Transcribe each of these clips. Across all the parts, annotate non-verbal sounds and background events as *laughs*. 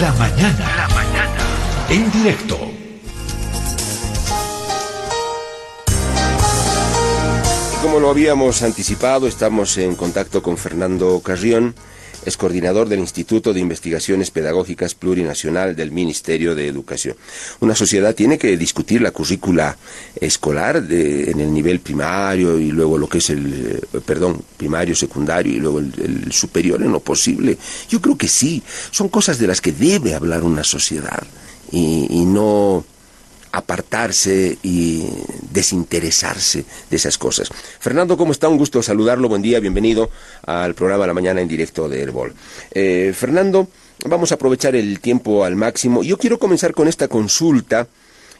La mañana. La mañana. En directo. Como lo habíamos anticipado, estamos en contacto con Fernando Carrión es coordinador del Instituto de Investigaciones Pedagógicas Plurinacional del Ministerio de Educación. Una sociedad tiene que discutir la currícula escolar en el nivel primario y luego lo que es el, eh, perdón, primario, secundario y luego el superior en lo posible. Yo creo que sí, son cosas de las que debe hablar una sociedad y, y no apartarse y desinteresarse de esas cosas. Fernando, ¿cómo está? Un gusto saludarlo. Buen día, bienvenido al programa La Mañana en directo de Herbol. Eh, Fernando, vamos a aprovechar el tiempo al máximo. Yo quiero comenzar con esta consulta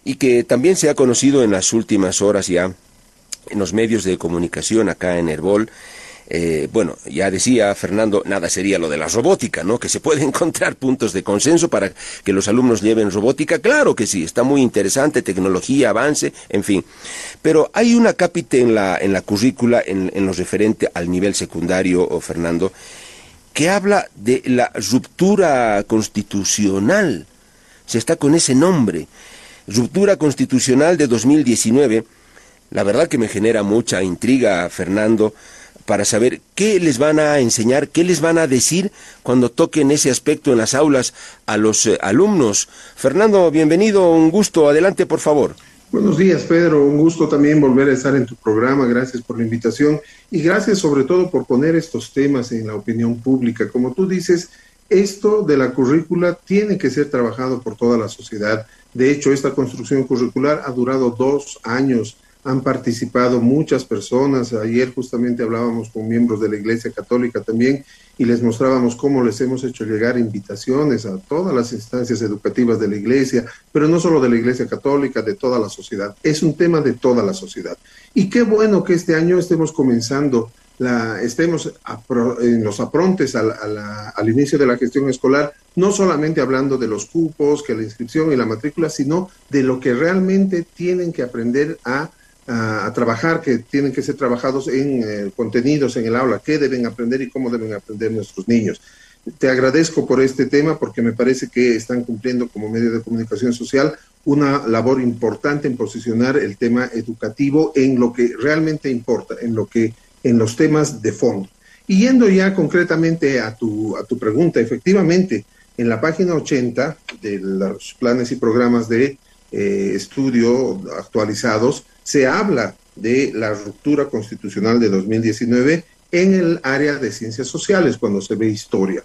y que también se ha conocido en las últimas horas ya en los medios de comunicación acá en Herbol eh, bueno, ya decía Fernando, nada sería lo de la robótica, ¿no? Que se puede *laughs* encontrar puntos de consenso para que los alumnos lleven robótica. Claro que sí, está muy interesante, tecnología, avance, en fin. Pero hay una cápite en la, en la currícula, en, en lo referente al nivel secundario, oh, Fernando, que habla de la ruptura constitucional. Se está con ese nombre. Ruptura constitucional de 2019. La verdad que me genera mucha intriga, Fernando, para saber qué les van a enseñar, qué les van a decir cuando toquen ese aspecto en las aulas a los eh, alumnos. Fernando, bienvenido, un gusto, adelante por favor. Buenos días, Pedro. Un gusto también volver a estar en tu programa. Gracias por la invitación y gracias sobre todo por poner estos temas en la opinión pública. Como tú dices, esto de la currícula tiene que ser trabajado por toda la sociedad. De hecho, esta construcción curricular ha durado dos años han participado muchas personas. Ayer justamente hablábamos con miembros de la Iglesia Católica también y les mostrábamos cómo les hemos hecho llegar invitaciones a todas las instancias educativas de la Iglesia, pero no solo de la Iglesia Católica, de toda la sociedad. Es un tema de toda la sociedad. Y qué bueno que este año estemos comenzando, la, estemos en los aprontes al, al inicio de la gestión escolar, no solamente hablando de los cupos, que la inscripción y la matrícula, sino de lo que realmente tienen que aprender a a, trabajar, que tienen que ser trabajados en eh, contenidos en el aula, qué deben aprender y cómo deben aprender nuestros niños. Te agradezco por este tema porque me parece que están cumpliendo como medio de comunicación social una labor importante en posicionar el tema educativo en lo que realmente importa, en lo que en los temas de fondo. Y yendo ya concretamente a tu, a tu pregunta, efectivamente, en la página 80 de los planes y programas de eh, estudio actualizados, se habla de la ruptura constitucional de 2019 en el área de ciencias sociales, cuando se ve historia.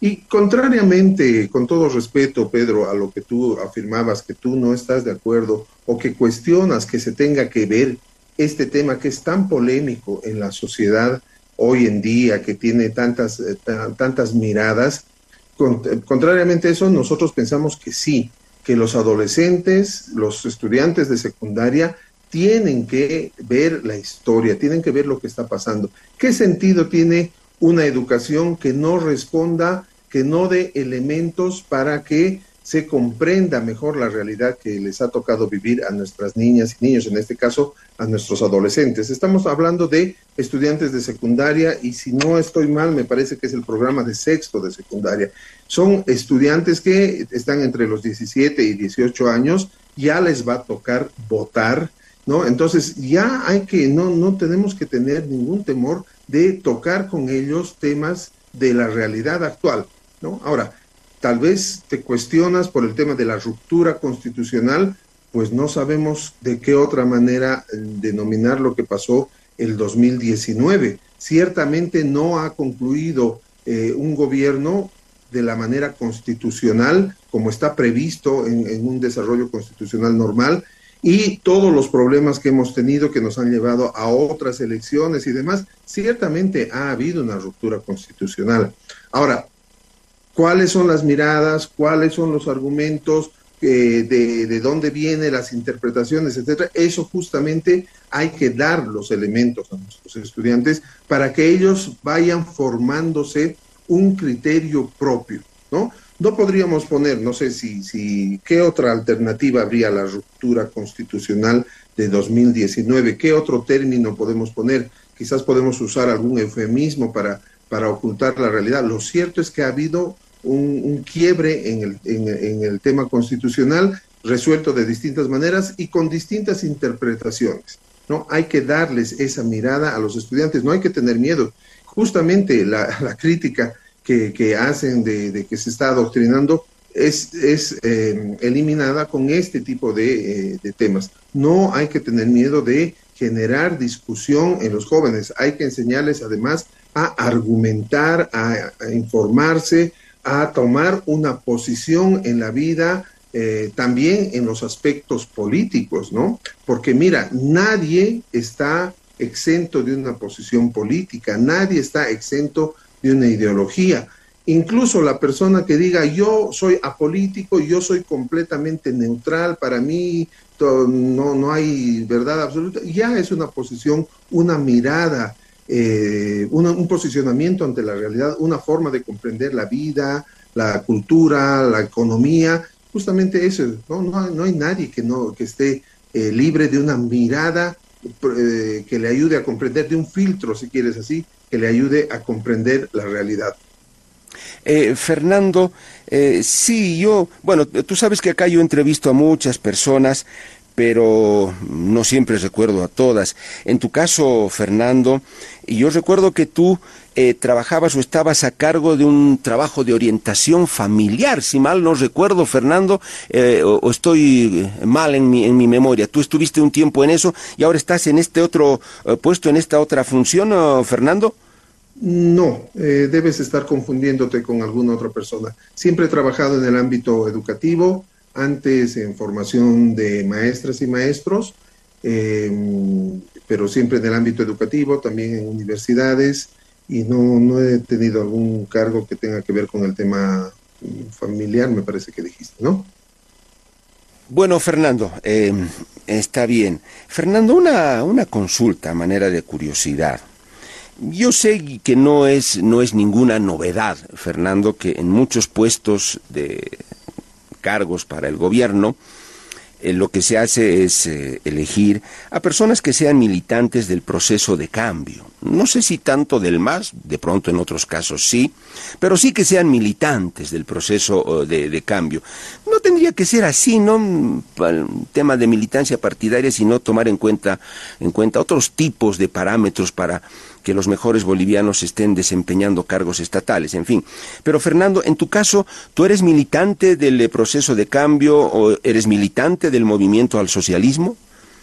Y contrariamente, con todo respeto, Pedro, a lo que tú afirmabas, que tú no estás de acuerdo o que cuestionas que se tenga que ver este tema que es tan polémico en la sociedad hoy en día, que tiene tantas, eh, tantas miradas, contrariamente a eso, nosotros pensamos que sí, que los adolescentes, los estudiantes de secundaria, tienen que ver la historia, tienen que ver lo que está pasando. ¿Qué sentido tiene una educación que no responda, que no dé elementos para que se comprenda mejor la realidad que les ha tocado vivir a nuestras niñas y niños, en este caso a nuestros adolescentes. Estamos hablando de estudiantes de secundaria y si no estoy mal, me parece que es el programa de sexto de secundaria. Son estudiantes que están entre los 17 y 18 años, ya les va a tocar votar, ¿no? Entonces ya hay que, no, no tenemos que tener ningún temor de tocar con ellos temas de la realidad actual, ¿no? Ahora, tal vez te cuestionas por el tema de la ruptura constitucional, pues no sabemos de qué otra manera eh, denominar lo que pasó el 2019. Ciertamente no ha concluido eh, un gobierno de la manera constitucional, como está previsto en, un desarrollo constitucional normal, y todos los problemas que hemos tenido que nos han llevado a otras elecciones y demás, ciertamente ha habido una ruptura constitucional. Ahora, cuáles son las miradas, cuáles son los argumentos, eh, de, de, dónde vienen las interpretaciones, etcétera. Eso justamente hay que dar los elementos a nuestros estudiantes para que ellos vayan formándose un criterio propio, ¿no? No podríamos poner, no sé si, si, ¿qué otra alternativa habría a la ruptura constitucional de 2019? ¿Qué otro término podemos poner? Quizás podemos usar algún eufemismo para, ocultar la realidad. Lo cierto es que ha habido un, quiebre en el tema constitucional resuelto de distintas maneras y con distintas interpretaciones. ¿no? Hay que darles esa mirada a los estudiantes, no hay que tener miedo. Justamente la, crítica que, hacen de, que se está adoctrinando es, es eh, eliminada con este tipo eh, de, temas. No hay que tener miedo de generar discusión en los jóvenes, hay que enseñarles además a argumentar, a informarse, a tomar una posición en la vida eh, también en los aspectos políticos, ¿no? Porque mira, nadie está exento de una posición política, nadie está exento de una ideología. Incluso la persona que diga yo soy apolítico, yo soy completamente neutral, para mí no, no hay verdad absoluta, ya es una posición, una mirada, eh, un posicionamiento ante la realidad, una forma de comprender la vida, la cultura, la economía, justamente eso, no, no, hay nadie que, no, que esté eh, libre de una mirada eh, que le ayude a comprender, de un filtro, si quieres así, que le ayude a comprender la realidad. Eh, Fernando, sí, yo, bueno, tú sabes que acá yo entrevisto a muchas personas, pero no siempre recuerdo a todas. En tu caso, Fernando, yo recuerdo que tú eh, trabajabas o estabas a cargo de un trabajo de orientación familiar, si mal no recuerdo, Fernando, eh, o, estoy mal en mi, en mi memoria. Tú estuviste un tiempo en eso y ahora estás en este otro eh, puesto, en esta otra función, Fernando. No, debes estar confundiéndote con alguna otra persona. Siempre he trabajado en el ámbito educativo, antes en formación de maestras y maestros, pero siempre en el ámbito educativo, también en universidades, y no, no he tenido algún cargo que tenga que ver con el tema familiar, me parece que dijiste, ¿no? Bueno, Fernando, eh, está bien. Fernando, una, una consulta a manera de curiosidad. Yo sé que no es, no es ninguna novedad, Fernando, que en muchos puestos de cargos para el gobierno, eh, lo que se hace es eh, elegir a personas que sean militantes del proceso de cambio. No sé si tanto del MAS, de pronto en otros casos sí, pero sí que sean militantes del proceso de, de cambio. No tendría que ser así, ¿no? Tema de militancia partidaria, sino tomar en cuenta, en cuenta otros tipos de parámetros para que los mejores bolivianos estén desempeñando cargos estatales, en fin. Pero Fernando, en tu caso, ¿tú eres militante del eh, proceso de cambio o eres militante del movimiento al socialismo?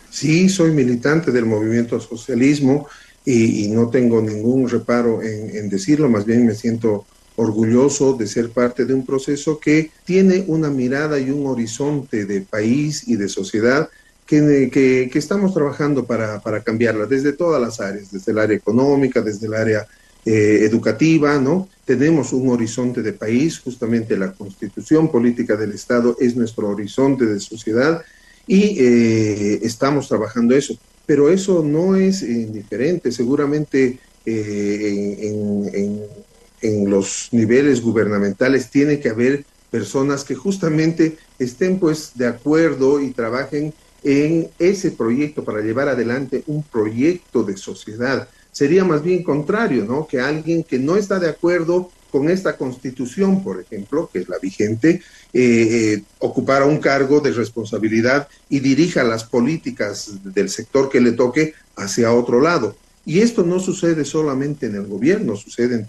Sí, soy militante del movimiento al socialismo y, no tengo ningún reparo en, decirlo, más bien me siento orgulloso de ser parte de un proceso que tiene una mirada y un horizonte de país y de sociedad que, estamos trabajando para, para, cambiarla desde todas las áreas, desde el área económica, desde el área eh, educativa, ¿no? Tenemos un horizonte de país, justamente la constitución política del Estado es nuestro horizonte de sociedad y eh, estamos trabajando eso. Pero eso no es indiferente, seguramente eh, en, en, los niveles gubernamentales tiene que haber personas que justamente estén pues de acuerdo y trabajen en ese proyecto para llevar adelante un proyecto de sociedad. Sería más bien contrario, ¿no? Que alguien que no está de acuerdo con esta constitución, por ejemplo, que es la vigente, eh, ocupara un cargo de responsabilidad y dirija las políticas del sector que le toque hacia otro lado. Y esto no sucede solamente en el gobierno, sucede en,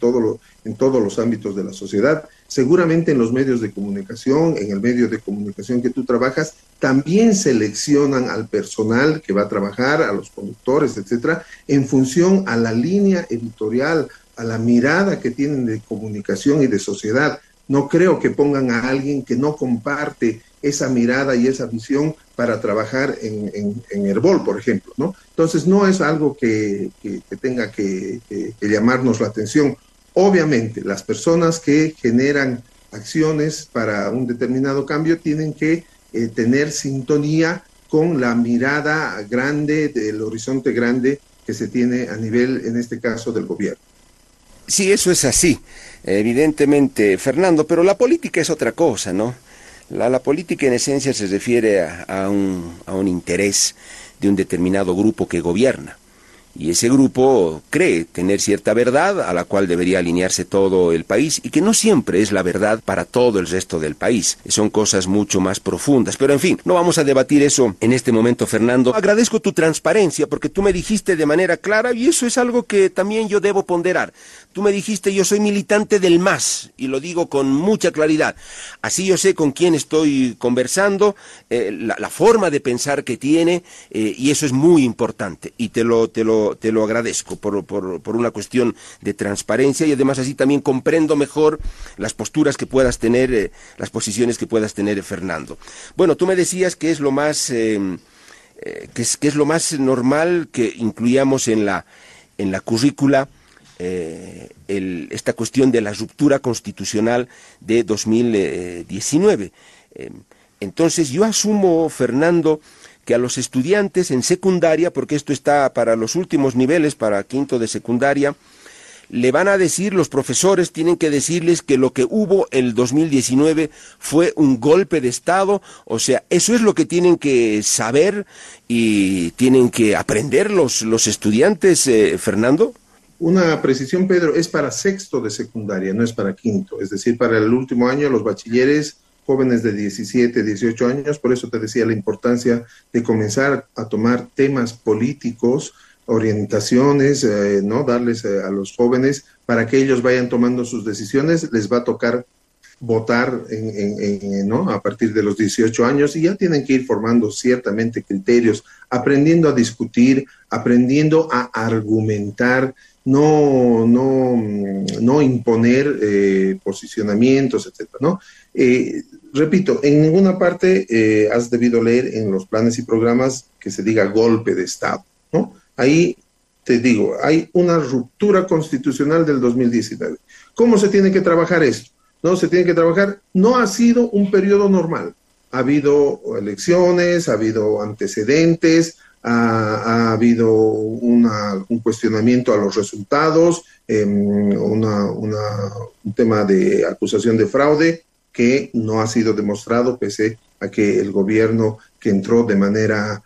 en todos los ámbitos de la sociedad. Seguramente en los medios de comunicación, en el medio de comunicación que tú trabajas, también seleccionan al personal que va a trabajar, a los conductores, etcétera, en función a la línea editorial, a la mirada que tienen de comunicación y de sociedad. No creo que pongan a alguien que no comparte esa mirada y esa visión para trabajar en, en, Herbol, por ejemplo, ¿no? Entonces, no es algo que, tenga que, llamarnos la atención. Obviamente, las personas que generan acciones para un determinado cambio tienen que eh, tener sintonía con la mirada grande, del horizonte grande que se tiene a nivel, en este caso, del gobierno. Sí, eso es así, evidentemente, Fernando, pero la política es otra cosa, ¿no? La, política en esencia se refiere a, un, a un interés de un determinado grupo que gobierna. Y ese grupo cree tener cierta verdad a la cual debería alinearse todo el país y que no siempre es la verdad para todo el resto del país. Son cosas mucho más profundas. Pero en fin, no vamos a debatir eso en este momento, Fernando. Agradezco tu transparencia porque tú me dijiste de manera clara y eso es algo que también yo debo ponderar. Tú me dijiste yo soy militante del MAS y lo digo con mucha claridad. Así yo sé con quién estoy conversando, eh, la, forma de pensar que tiene eh, y eso es muy importante y te lo, te lo, te lo agradezco por, por, una cuestión de transparencia y además así también comprendo mejor las posturas que puedas tener, eh, las posiciones que puedas tener, Fernando. Bueno, tú me decías que es lo más, que es, que es lo más normal que incluyamos en la, en la currícula eh, esta cuestión de la ruptura constitucional de 2019. Eh, entonces yo asumo, Fernando, que a los estudiantes en secundaria, porque esto está para los últimos niveles, para quinto de secundaria, le van a decir, los profesores tienen que decirles que lo que hubo el 2019 fue un golpe de Estado, o sea, eso es lo que tienen que saber y tienen que aprender los, los estudiantes, eh, Fernando. Una precisión, Pedro, es para sexto de secundaria, no es para quinto. Es decir, para el último año los bachilleres jóvenes de 17, 18 años, por eso te decía la importancia de comenzar a tomar temas políticos, orientaciones, eh, ¿no? Darles eh, a los jóvenes para que ellos vayan tomando sus decisiones, les va a tocar votar en, ¿no? a partir de los 18 años y ya tienen que ir formando ciertamente criterios, aprendiendo a discutir, aprendiendo a argumentar, no, no, no imponer eh, posicionamientos, etcétera, ¿no? Eh, repito, en ninguna parte eh, has debido leer en los planes y programas que se diga golpe de Estado, ¿no? Ahí te digo, hay una ruptura constitucional del 2019. ¿Cómo se tiene que trabajar esto? No, se tiene que trabajar, no ha sido un periodo normal. Ha habido elecciones, ha habido antecedentes, ha, habido un cuestionamiento a los resultados, em, un tema de acusación de fraude que no ha sido demostrado pese a que el gobierno que entró de manera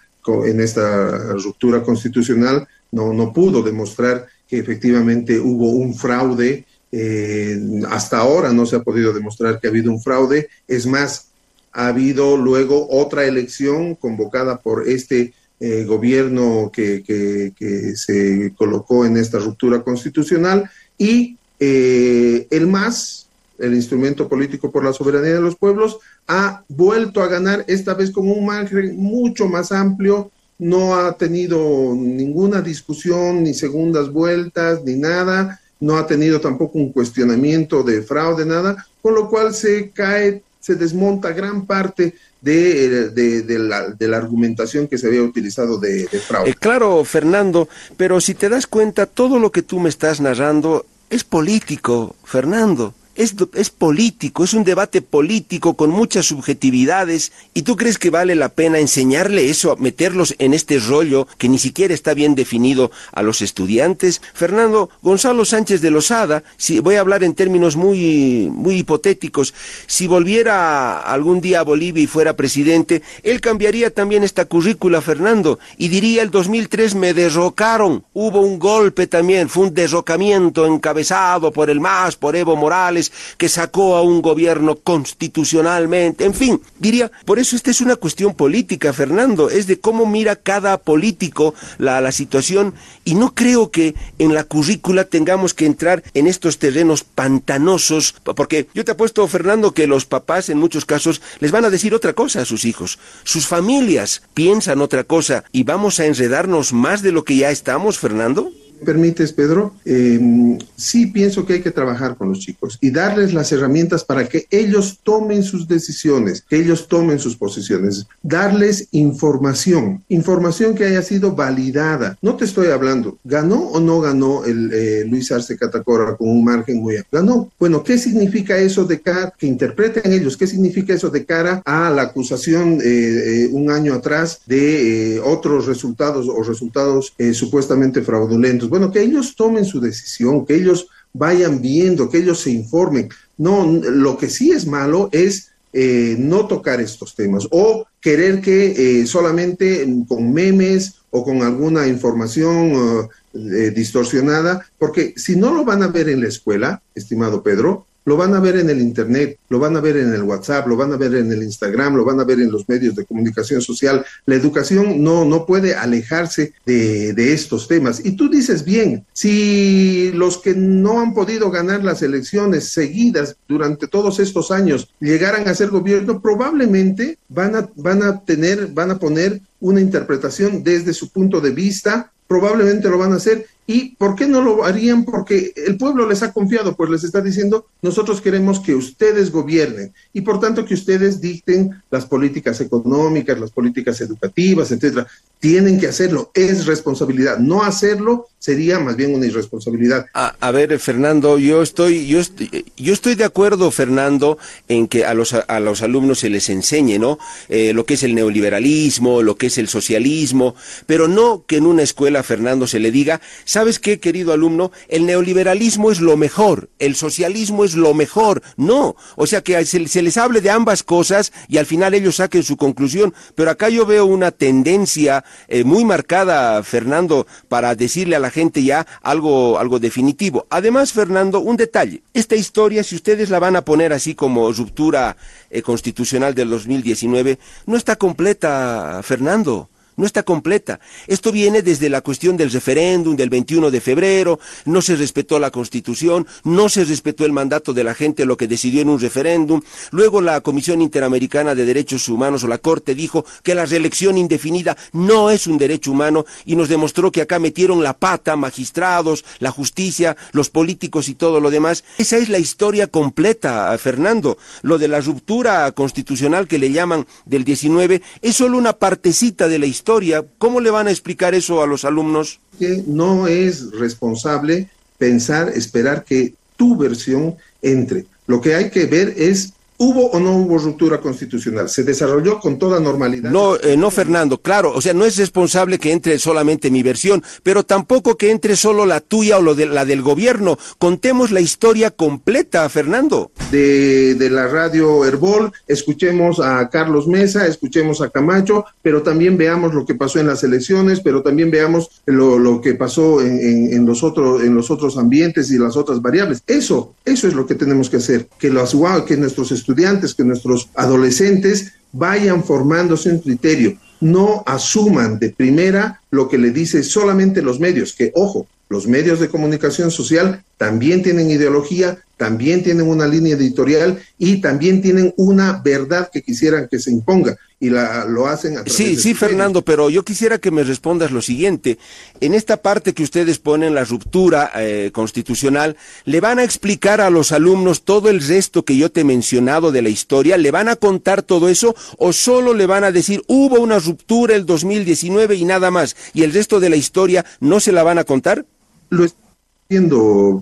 en esta ruptura constitucional no, no pudo demostrar que efectivamente hubo un fraude. Eh, hasta ahora no se ha podido demostrar que ha habido un fraude. Es más, ha habido luego otra elección convocada por este eh, gobierno que, se colocó en esta ruptura constitucional y eh, el MAS, el instrumento político por la soberanía de los pueblos, ha vuelto a ganar esta vez con un margen mucho más amplio, no ha tenido ninguna discusión, ni segundas vueltas, ni nada, no ha tenido tampoco un cuestionamiento de fraude, nada, con lo cual se cae, se desmonta gran parte de, de, la, de, la, argumentación que se había utilizado de, fraude. Eh, claro, Fernando, pero si te das cuenta, todo lo que tú me estás narrando es político, Fernando es, político, es un debate político con muchas subjetividades y tú crees que vale la pena enseñarle eso, meterlos en este rollo que ni siquiera está bien definido a los estudiantes. Fernando Gonzalo Sánchez de Lozada, si voy a hablar en términos muy muy hipotéticos, si volviera algún día a Bolivia y fuera presidente, él cambiaría también esta currícula, Fernando, y diría el 2003 me derrocaron, hubo un golpe también, fue un derrocamiento encabezado por el MAS, por Evo Morales, que sacó a un gobierno constitucionalmente, en fin, diría, por eso esta es una cuestión política, Fernando, es de cómo mira cada político la, la situación y no creo que en la currícula tengamos que entrar en estos terrenos pantanosos, porque yo te apuesto, Fernando, que los papás en muchos casos les van a decir otra cosa a sus hijos, sus familias piensan otra cosa y vamos a enredarnos más de lo que ya estamos, Fernando permites, Pedro, em, sí pienso que hay que trabajar con los chicos y darles las herramientas para que ellos tomen sus decisiones, que ellos tomen sus posiciones, darles información, información que haya sido validada. No te estoy hablando, ¿ganó o no ganó el eh, Luis Arce Catacora con un margen muy amplio? Ganó. Bueno, ¿qué significa eso de cara, que interpreten ellos, qué significa eso de cara a la acusación eh, eh, un año atrás de otros resultados o resultados supuestamente fraudulentos? Bueno, que ellos tomen su decisión, que ellos vayan viendo, que ellos se informen. No, lo que sí es malo es eh, no tocar estos temas o querer que eh, solamente con memes o con alguna información eh, distorsionada, porque si no lo van a ver en la escuela, estimado Pedro, lo van a ver en el Internet, lo van a ver en el WhatsApp, lo van a ver en el Instagram, lo van a ver en los medios de comunicación social. La educación no, no puede alejarse de, de estos temas. Y tú dices bien, si los que no han podido ganar las elecciones seguidas durante todos estos años llegaran a ser gobierno, probablemente van a, van a tener, van a poner una interpretación desde su punto de vista probablemente lo van a hacer. ¿Y por qué no lo harían? Porque el pueblo les ha confiado, pues les está diciendo, nosotros queremos que ustedes gobiernen y por tanto que ustedes dicten las políticas económicas, las políticas educativas, etcétera. Tienen que hacerlo, es responsabilidad. No hacerlo sería más bien una irresponsabilidad. A, ver, Fernando, yo estoy, yo estoy, yo estoy de acuerdo, Fernando, en que a los, a los alumnos se les enseñe, ¿no? Eh, lo que es el neoliberalismo, lo que es el socialismo, pero no que en una escuela, Fernando, se le diga, ¿sabes qué, querido alumno? El neoliberalismo es lo mejor, el socialismo es lo mejor. No, o sea que se, se les hable de ambas cosas y al final ellos saquen su conclusión, pero acá yo veo una tendencia eh, muy marcada, Fernando, para decirle a la gente ya algo, algo definitivo. Además, Fernando, un detalle. Esta historia, si ustedes la van a poner así como ruptura eh, constitucional del 2019, no está completa, Fernando no está completa. Esto viene desde la cuestión del referéndum del 21 de febrero, no se respetó la Constitución, no se respetó el mandato de la gente, lo que decidió en un referéndum. Luego la Comisión Interamericana de Derechos Humanos o la Corte dijo que la reelección indefinida no es un derecho humano y nos demostró que acá metieron la pata magistrados, la justicia, los políticos y todo lo demás. Esa es la historia completa, Fernando. Lo de la ruptura constitucional que le llaman del 19 es solo una partecita de la historia ¿Cómo le van a explicar eso a los alumnos? No es responsable pensar, esperar que tu versión entre. Lo que hay que ver es ¿Hubo o no hubo ruptura constitucional? ¿Se desarrolló con toda normalidad? No, eh, no, Fernando, claro, o sea, no es responsable que entre solamente mi versión, pero tampoco que entre solo la tuya o lo de, la del gobierno. Contemos la historia completa, Fernando. De, de la radio Herbol, escuchemos a Carlos Mesa, escuchemos a Camacho, pero también veamos lo que pasó en las elecciones, pero también veamos lo, lo que pasó en, en, en, los otros, en los otros ambientes y las otras variables. Eso, eso es lo que tenemos que hacer, que, los, que nuestros estudiantes estudiantes, que nuestros adolescentes vayan formándose un criterio, no asuman de primera lo que le dice solamente los medios, que ojo, los medios de comunicación social también tienen ideología, también tienen una línea editorial y también tienen una verdad que quisieran que se imponga y la, lo hacen a través Sí, sí, Fernando, pero yo quisiera que me respondas lo siguiente. En esta parte que ustedes ponen, la ruptura eh, constitucional, ¿le van a explicar a los alumnos todo el resto que yo te he mencionado de la historia? ¿Le van a contar todo eso o solo le van a decir hubo una ruptura el 2019 y nada más y el resto de la historia no se la van a contar? Lo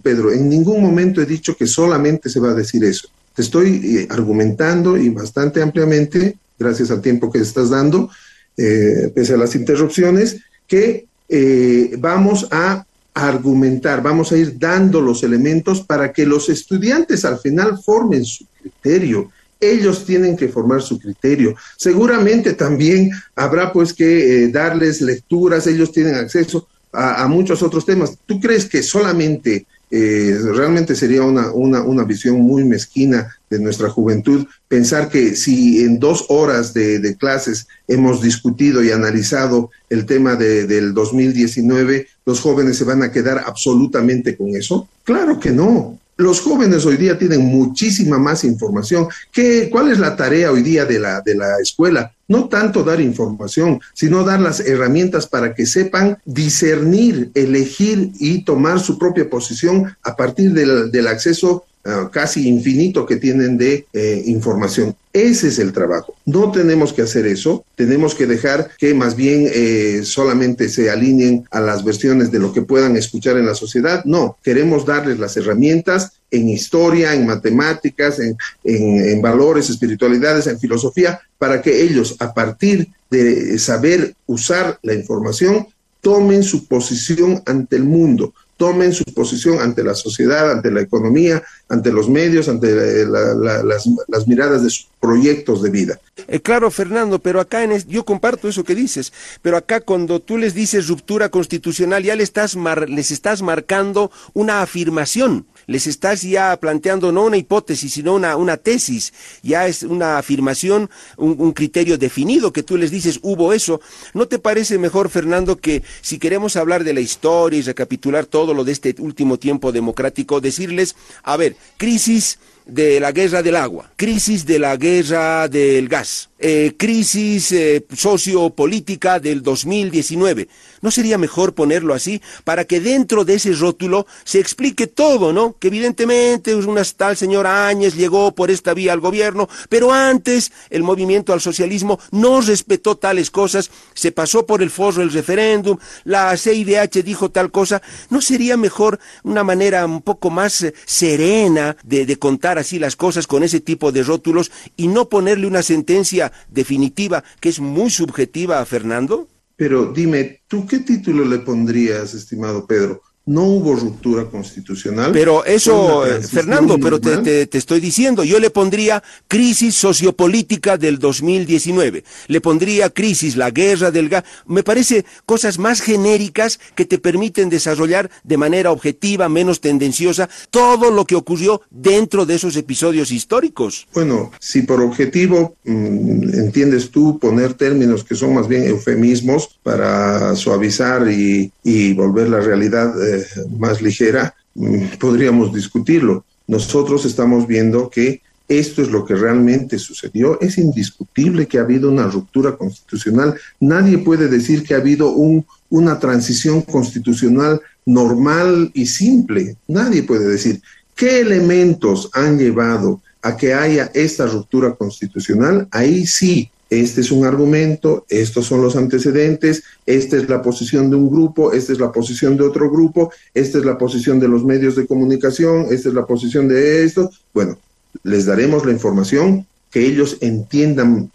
Pedro. En ningún momento he dicho que solamente se va a decir eso. Te estoy eh, argumentando y bastante ampliamente, gracias al tiempo que estás dando, eh, pese a las interrupciones, que eh, vamos a argumentar, vamos a ir dando los elementos para que los estudiantes al final formen su criterio. Ellos tienen que formar su criterio. Seguramente también habrá pues que darles lecturas, ellos tienen acceso a, muchos otros temas. ¿Tú crees que solamente eh, realmente sería una, una, una, visión muy mezquina de nuestra juventud pensar que si en dos horas de, de clases hemos discutido y analizado el tema de, del 2019, los jóvenes se van a quedar absolutamente con eso? Claro que no los jóvenes hoy día tienen muchísima más información. ¿Qué, ¿Cuál es la tarea hoy día de la, de la escuela? No tanto dar información, sino dar las herramientas para que sepan discernir, elegir y tomar su propia posición a partir del, del acceso uh, casi infinito que tienen de eh, información. Ese es el trabajo. No tenemos que hacer eso, tenemos que dejar que más bien eh, solamente se alineen a las versiones de lo que puedan escuchar en la sociedad. No, queremos darles las herramientas en historia, en matemáticas, en, en, en valores, espiritualidades, en filosofía, para que ellos, a partir de saber usar la información, tomen su posición ante el mundo, tomen su posición ante la sociedad, ante la economía, ante los medios, ante las, miradas de sus proyectos de vida. Eh, claro, Fernando, pero acá en yo comparto eso que dices, pero acá cuando tú les dices ruptura constitucional ya le estás les estás marcando una afirmación les estás ya planteando no una hipótesis, sino una, una tesis, ya es una afirmación, un, un, criterio definido que tú les dices, hubo eso. ¿No te parece mejor, Fernando, que si queremos hablar de la historia y recapitular todo lo de este último tiempo democrático, decirles, a ver, crisis de la guerra del agua, crisis de la guerra del gas, eh, crisis eh, sociopolítica del 2019. ¿No sería mejor ponerlo así para que dentro de ese rótulo se explique todo, ¿no? Que evidentemente una tal señora Áñez llegó por esta vía al gobierno, pero antes el movimiento al socialismo no respetó tales cosas, se pasó por el forro el referéndum, la CIDH dijo tal cosa. ¿No sería mejor una manera un poco más eh, serena de, de contar así las cosas con ese tipo de rótulos y no ponerle una sentencia definitiva que es muy subjetiva a Fernando? Pero dime, ¿tú qué título le pondrías, estimado Pedro? No hubo ruptura constitucional. Pero eso, eh, Fernando, pero te, te, estoy diciendo, yo le pondría crisis sociopolítica del 2019, le pondría crisis, la guerra del gas, me parece cosas más genéricas que te permiten desarrollar de manera objetiva, menos tendenciosa, todo lo que ocurrió dentro de esos episodios históricos. Bueno, si por objetivo mm, entiendes tú poner términos que son más bien eufemismos para suavizar y, y volver la realidad eh, más ligera, mm, podríamos discutirlo. Nosotros estamos viendo que esto es lo que realmente sucedió. Es indiscutible que ha habido una ruptura constitucional. Nadie puede decir que ha habido un, una transición constitucional normal y simple. Nadie puede decir qué elementos han llevado a que haya esta ruptura constitucional. Ahí sí este es un argumento, estos son los antecedentes, esta es la posición de un grupo, esta es la posición de otro grupo, esta es la posición de los medios de comunicación, esta es la posición de esto. Bueno, les daremos la información, que ellos entiendan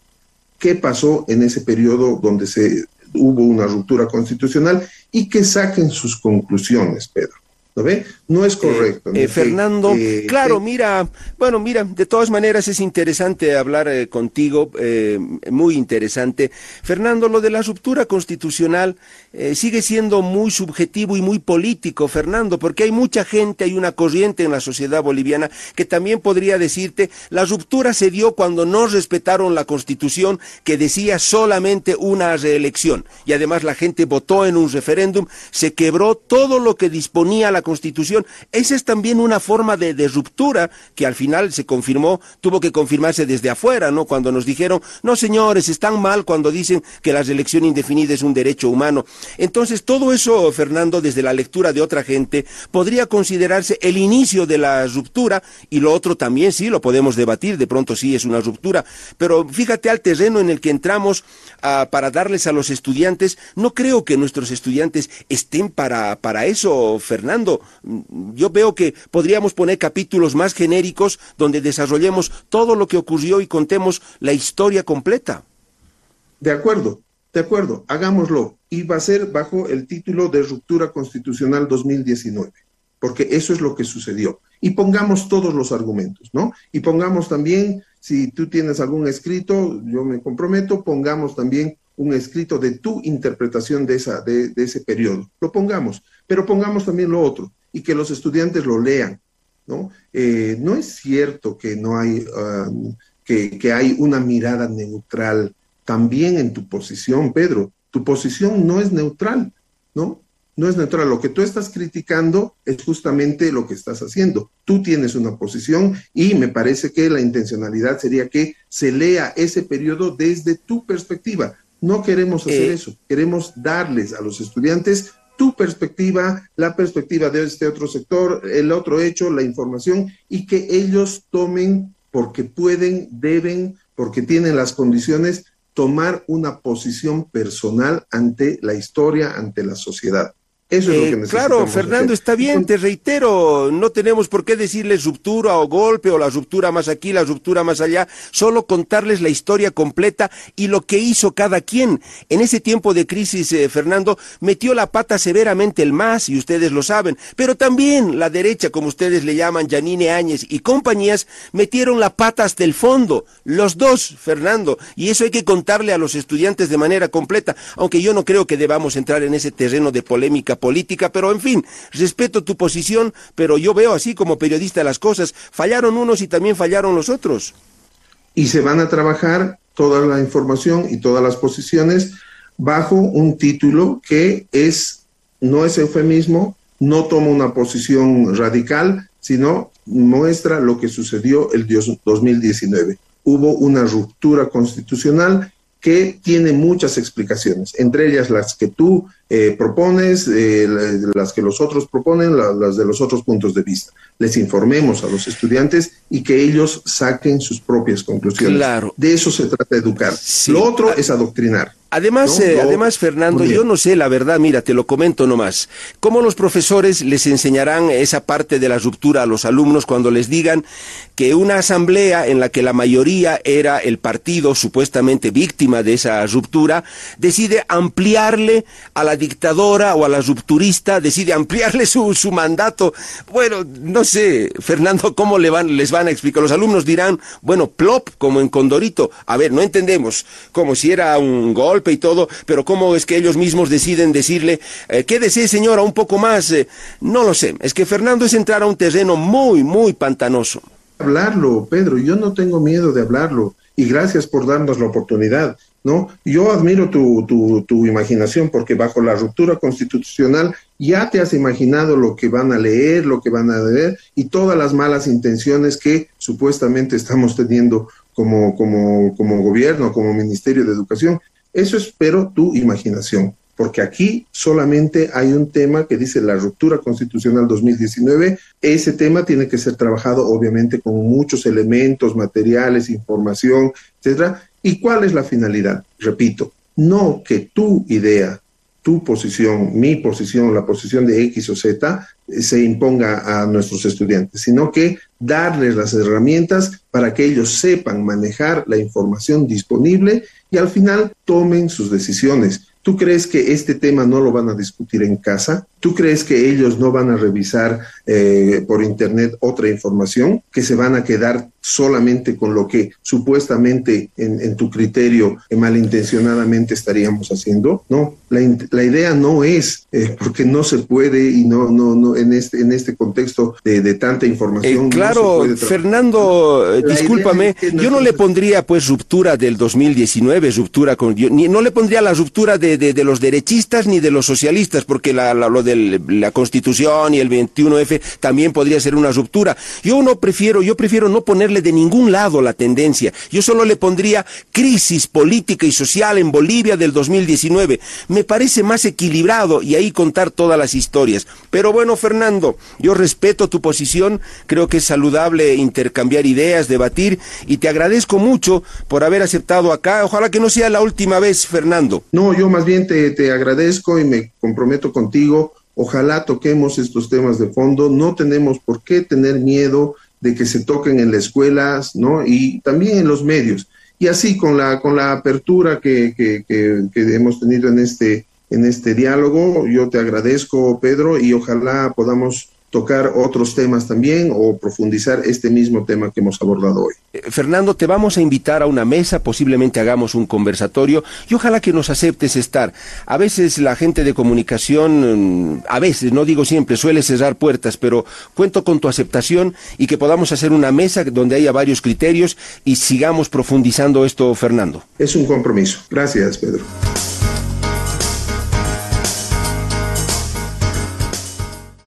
qué pasó en ese periodo donde se hubo una ruptura constitucional y que saquen sus conclusiones, Pedro. ¿Lo ve? No es correcto. Eh, Fernando, claro, mira, bueno, mira, de todas maneras es interesante hablar eh, contigo, eh, muy interesante. Fernando, lo de la ruptura constitucional sigue siendo muy subjetivo y muy político, Fernando, porque hay mucha gente, hay una corriente en la sociedad boliviana que también podría decirte, la ruptura se dio cuando no respetaron la constitución que decía solamente una reelección y además la gente votó en un referéndum, se quebró todo lo que disponía la constitución. Esa es también una forma de, ruptura que al final se confirmó, tuvo que confirmarse desde afuera, ¿no? Cuando nos dijeron, no señores, están mal cuando dicen que la reelección indefinida es un derecho humano. Entonces, todo eso, Fernando, desde la lectura de otra gente, podría considerarse el inicio de la ruptura y lo otro también sí, lo podemos debatir, de pronto sí es una ruptura, pero fíjate al terreno en el que entramos ah, para darles a los estudiantes, no creo que nuestros estudiantes estén para, para eso, Fernando yo veo que podríamos poner capítulos más genéricos donde desarrollemos todo lo que ocurrió y contemos la historia completa. De acuerdo, de acuerdo, hagámoslo. Y va a ser bajo el título de Ruptura Constitucional 2019, porque eso es lo que sucedió. Y pongamos todos los argumentos, ¿no? Y pongamos también, si tú tienes algún escrito, yo me comprometo, pongamos también un escrito de tu interpretación de, esa, de, ese periodo. Lo pongamos, pero pongamos también lo otro y que los estudiantes lo lean. No, eh, no es cierto que no hay, um, que, que hay una mirada neutral también en tu posición, Pedro. Tu posición no es neutral, ¿no? No es neutral. Lo que tú estás criticando es justamente lo que estás haciendo. Tú tienes una posición y me parece que la intencionalidad sería que se lea ese periodo desde tu perspectiva, no queremos hacer eh, eso, queremos darles a los estudiantes tu perspectiva, la perspectiva de este otro sector, el otro hecho, la información, y que ellos tomen, porque pueden, deben, porque tienen las condiciones, tomar una posición personal ante la historia, ante la sociedad. Eso es lo que necesitamos. Claro, Fernando, está bien, te reitero, no tenemos por qué decirles ruptura o golpe o la ruptura más aquí, la ruptura más allá, solo contarles la historia completa y lo que hizo cada quien. En ese tiempo de crisis, eh, Fernando, metió la pata severamente el MAS, y ustedes lo saben, pero también la derecha, como ustedes le llaman, Janine Áñez y compañías, metieron la pata hasta el fondo, los dos, Fernando, y eso hay que contarle a los estudiantes de manera completa, aunque yo no creo que debamos entrar en ese terreno de polémica política, pero en fin, respeto tu posición, pero yo veo así como periodista las cosas. Fallaron unos y también fallaron los otros. Y se van a trabajar toda la información y todas las posiciones bajo un título que es, no es eufemismo, no toma una posición radical, sino muestra lo que sucedió el 2019. Hubo una ruptura constitucional que tiene muchas explicaciones, entre ellas las que tú eh, propones, eh, las que los otros proponen, las de los otros puntos de vista. Les informemos a los estudiantes y que ellos saquen sus propias conclusiones. Claro. De eso se trata de educar. Lo otro es adoctrinar. Además, eh, además, Fernando, yo no sé la verdad, mira, te lo comento nomás. ¿Cómo los profesores les enseñarán esa parte de la ruptura a los alumnos cuando les digan que una asamblea en la que la mayoría era el partido supuestamente víctima de esa ruptura, decide ampliarle a la dictadora o a la rupturista, decide ampliarle su, su mandato? Bueno, no sé, Fernando, ¿cómo le van, les van a explicar? Los alumnos dirán, bueno, plop, como en Condorito. A ver, no entendemos, como si era un y todo, pero ¿cómo es que ellos mismos deciden decirle, eh, quédese señora un poco más? Eh, no lo sé, es que Fernando es entrar a un terreno muy, muy pantanoso. Hablarlo, Pedro, yo no tengo miedo de hablarlo y gracias por darnos la oportunidad. ¿no? Yo admiro tu, tu, tu, imaginación porque bajo la ruptura constitucional ya te has imaginado lo que van a leer, lo que van a leer y todas las malas intenciones que supuestamente estamos teniendo como, como, como gobierno, como Ministerio de Educación. Eso espero tu imaginación, porque aquí solamente hay un tema que dice la ruptura constitucional 2019. Ese tema tiene que ser trabajado obviamente con muchos elementos, materiales, información, etcétera. ¿Y cuál es la finalidad? Repito, no que tu idea, tu posición, mi posición, la posición de X o Z eh, se imponga a nuestros estudiantes, sino que darles las herramientas para que ellos sepan manejar la información disponible y al final tomen sus decisiones. ¿Tú crees que este tema no lo van a discutir en casa? ¿Tú crees que ellos no van a revisar eh, por Internet otra información? ¿Que se van a quedar solamente con lo que supuestamente en, tu criterio eh, malintencionadamente estaríamos haciendo? No, la, idea no es, eh, porque no se puede y no, no, no, en este, en este contexto de, tanta información. claro, Fernando, discúlpame, yo no le pondría pues ruptura del 2019, ruptura con, ni, no le pondría la ruptura de, de, los derechistas ni de los socialistas, porque la, lo de la Constitución y el 21F también podría ser una ruptura. Yo no prefiero, yo prefiero no ponerle de ningún lado la tendencia. Yo solo le pondría crisis política y social en Bolivia del 2019. Me parece más equilibrado y ahí contar todas las historias. Pero bueno, Fernando, yo respeto tu posición, creo que es saludable intercambiar ideas, debatir y te agradezco mucho por haber aceptado acá. Ojalá que no sea la última vez, Fernando. No, yo más bien te, te agradezco y me comprometo contigo Ojalá toquemos estos temas de fondo. No tenemos por qué tener miedo de que se toquen en las escuelas, ¿no? Y también en los medios. Y así con la, con la apertura que, que, que, hemos tenido en este, en este diálogo, yo te agradezco, Pedro, y ojalá podamos tocar otros temas también o profundizar este mismo tema que hemos abordado hoy. Eh, Fernando, te vamos a invitar a una mesa, posiblemente hagamos un conversatorio y ojalá que nos aceptes estar. A veces la gente de comunicación, mm, a veces, no digo siempre, suele cerrar puertas, pero cuento con tu aceptación y que podamos hacer una mesa donde haya varios criterios y sigamos profundizando esto, Fernando. Es un compromiso. Gracias, Pedro.